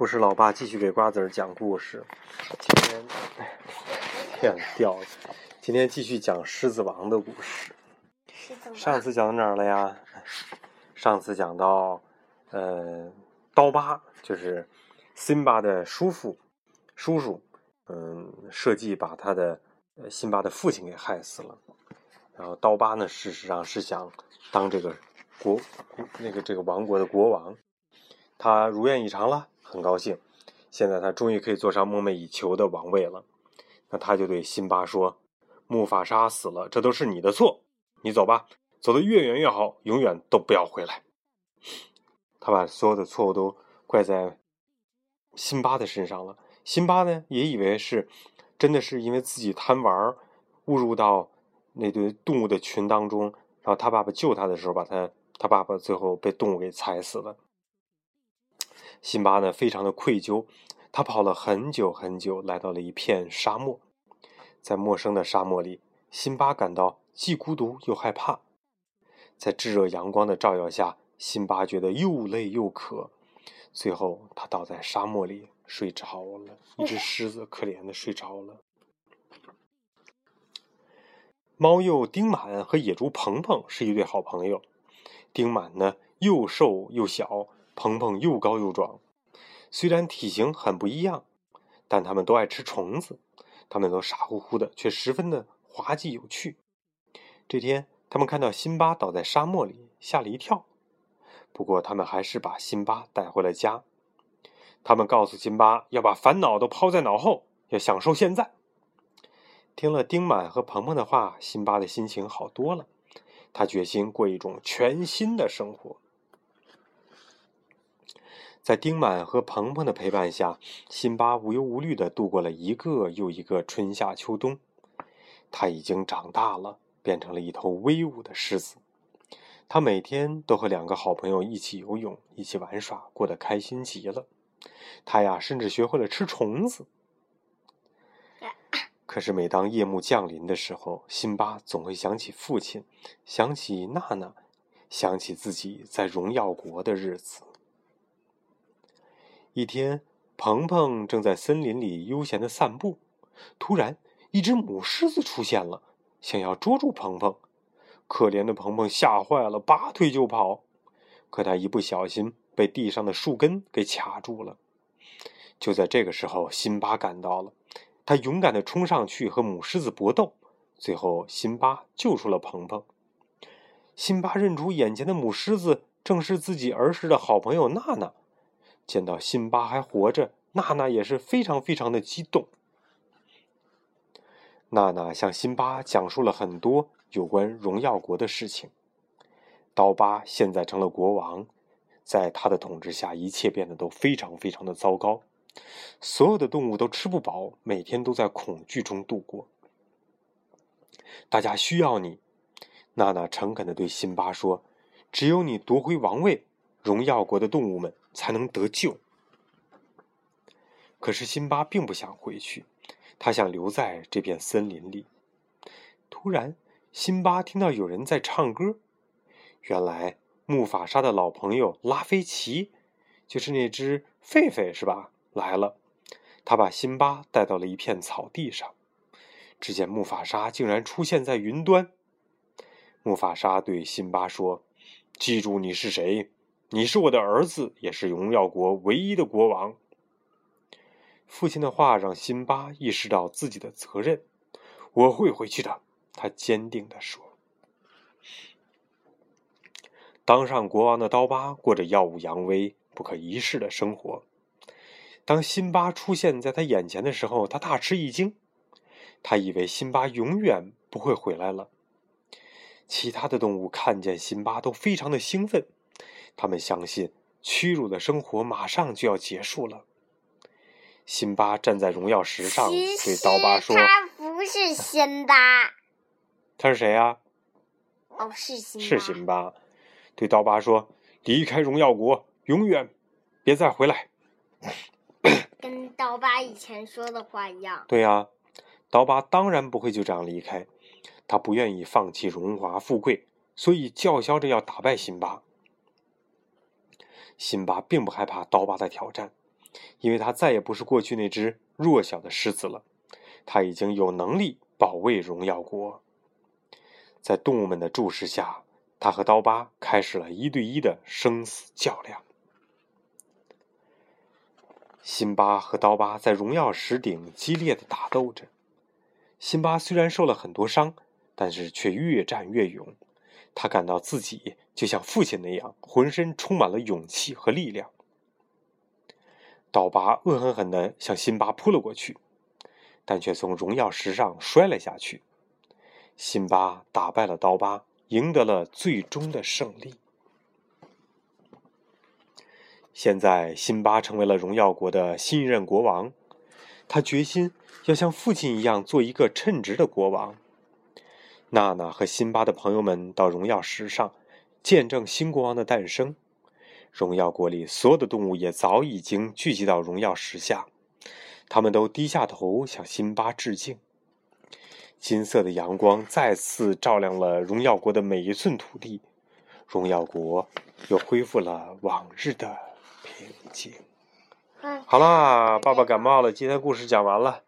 故事老爸继续给瓜子儿讲故事。今天，天掉了。今天继续讲《狮子王》的故事。上次讲到哪儿了呀？上次讲到，呃，刀疤就是辛巴的叔父、叔叔，嗯，设计把他的辛巴的父亲给害死了。然后刀疤呢，事实上是想当这个国那个这个王国的国王。他如愿以偿了。很高兴，现在他终于可以坐上梦寐以求的王位了。那他就对辛巴说：“木法沙死了，这都是你的错。你走吧，走得越远越好，永远都不要回来。”他把所有的错误都怪在辛巴的身上了。辛巴呢，也以为是真的是因为自己贪玩，误入到那堆动物的群当中，然后他爸爸救他的时候，把他他爸爸最后被动物给踩死了。辛巴呢，非常的愧疚，他跑了很久很久，来到了一片沙漠。在陌生的沙漠里，辛巴感到既孤独又害怕。在炙热阳光的照耀下，辛巴觉得又累又渴。最后，他倒在沙漠里睡着了。一只 狮子可怜的睡着了。猫鼬丁满和野猪鹏鹏是一对好朋友。丁满呢，又瘦又小。鹏鹏又高又壮，虽然体型很不一样，但他们都爱吃虫子。他们都傻乎乎的，却十分的滑稽有趣。这天，他们看到辛巴倒在沙漠里，吓了一跳。不过，他们还是把辛巴带回了家。他们告诉辛巴，要把烦恼都抛在脑后，要享受现在。听了丁满和鹏鹏的话，辛巴的心情好多了。他决心过一种全新的生活。在丁满和鹏鹏的陪伴下，辛巴无忧无虑的度过了一个又一个春夏秋冬。他已经长大了，变成了一头威武的狮子。他每天都和两个好朋友一起游泳，一起玩耍，过得开心极了。他呀，甚至学会了吃虫子。可是，每当夜幕降临的时候，辛巴总会想起父亲，想起娜娜，想起自己在荣耀国的日子。一天，鹏鹏正在森林里悠闲的散步，突然，一只母狮子出现了，想要捉住鹏鹏。可怜的鹏鹏吓坏了，拔腿就跑。可他一不小心被地上的树根给卡住了。就在这个时候，辛巴赶到了，他勇敢的冲上去和母狮子搏斗，最后辛巴救出了鹏鹏。辛巴认出眼前的母狮子正是自己儿时的好朋友娜娜。见到辛巴还活着，娜娜也是非常非常的激动。娜娜向辛巴讲述了很多有关荣耀国的事情。刀疤现在成了国王，在他的统治下，一切变得都非常非常的糟糕。所有的动物都吃不饱，每天都在恐惧中度过。大家需要你，娜娜诚恳的对辛巴说：“只有你夺回王位，荣耀国的动物们。”才能得救。可是辛巴并不想回去，他想留在这片森林里。突然，辛巴听到有人在唱歌。原来，木法沙的老朋友拉菲奇，就是那只狒狒，是吧？来了。他把辛巴带到了一片草地上。只见木法沙竟然出现在云端。木法沙对辛巴说：“记住你是谁。”你是我的儿子，也是荣耀国唯一的国王。父亲的话让辛巴意识到自己的责任。我会回去的，他坚定地说。当上国王的刀疤过着耀武扬威、不可一世的生活。当辛巴出现在他眼前的时候，他大吃一惊。他以为辛巴永远不会回来了。其他的动物看见辛巴都非常的兴奋。他们相信屈辱的生活马上就要结束了。辛巴站在荣耀石上，对刀疤说：“他不是辛巴，他是谁呀？”“哦，是辛是辛巴。”对刀疤说：“离开荣耀国，永远别再回来。”跟刀疤以前说的话一样。对呀，刀疤当然不会就这样离开，他不愿意放弃荣华富贵，所以叫嚣着要打败辛巴。辛巴并不害怕刀疤的挑战，因为他再也不是过去那只弱小的狮子了，他已经有能力保卫荣耀国。在动物们的注视下，他和刀疤开始了一对一的生死较量。辛巴和刀疤在荣耀石顶激烈的打斗着。辛巴虽然受了很多伤，但是却越战越勇。他感到自己就像父亲那样，浑身充满了勇气和力量。刀疤恶狠狠地向辛巴扑了过去，但却从荣耀石上摔了下去。辛巴打败了刀疤，赢得了最终的胜利。现在，辛巴成为了荣耀国的新一任国王。他决心要像父亲一样做一个称职的国王。娜娜和辛巴的朋友们到荣耀石上，见证新国王的诞生。荣耀国里所有的动物也早已经聚集到荣耀石下，他们都低下头向辛巴致敬。金色的阳光再次照亮了荣耀国的每一寸土地，荣耀国又恢复了往日的平静。好啦，爸爸感冒了，今天故事讲完了。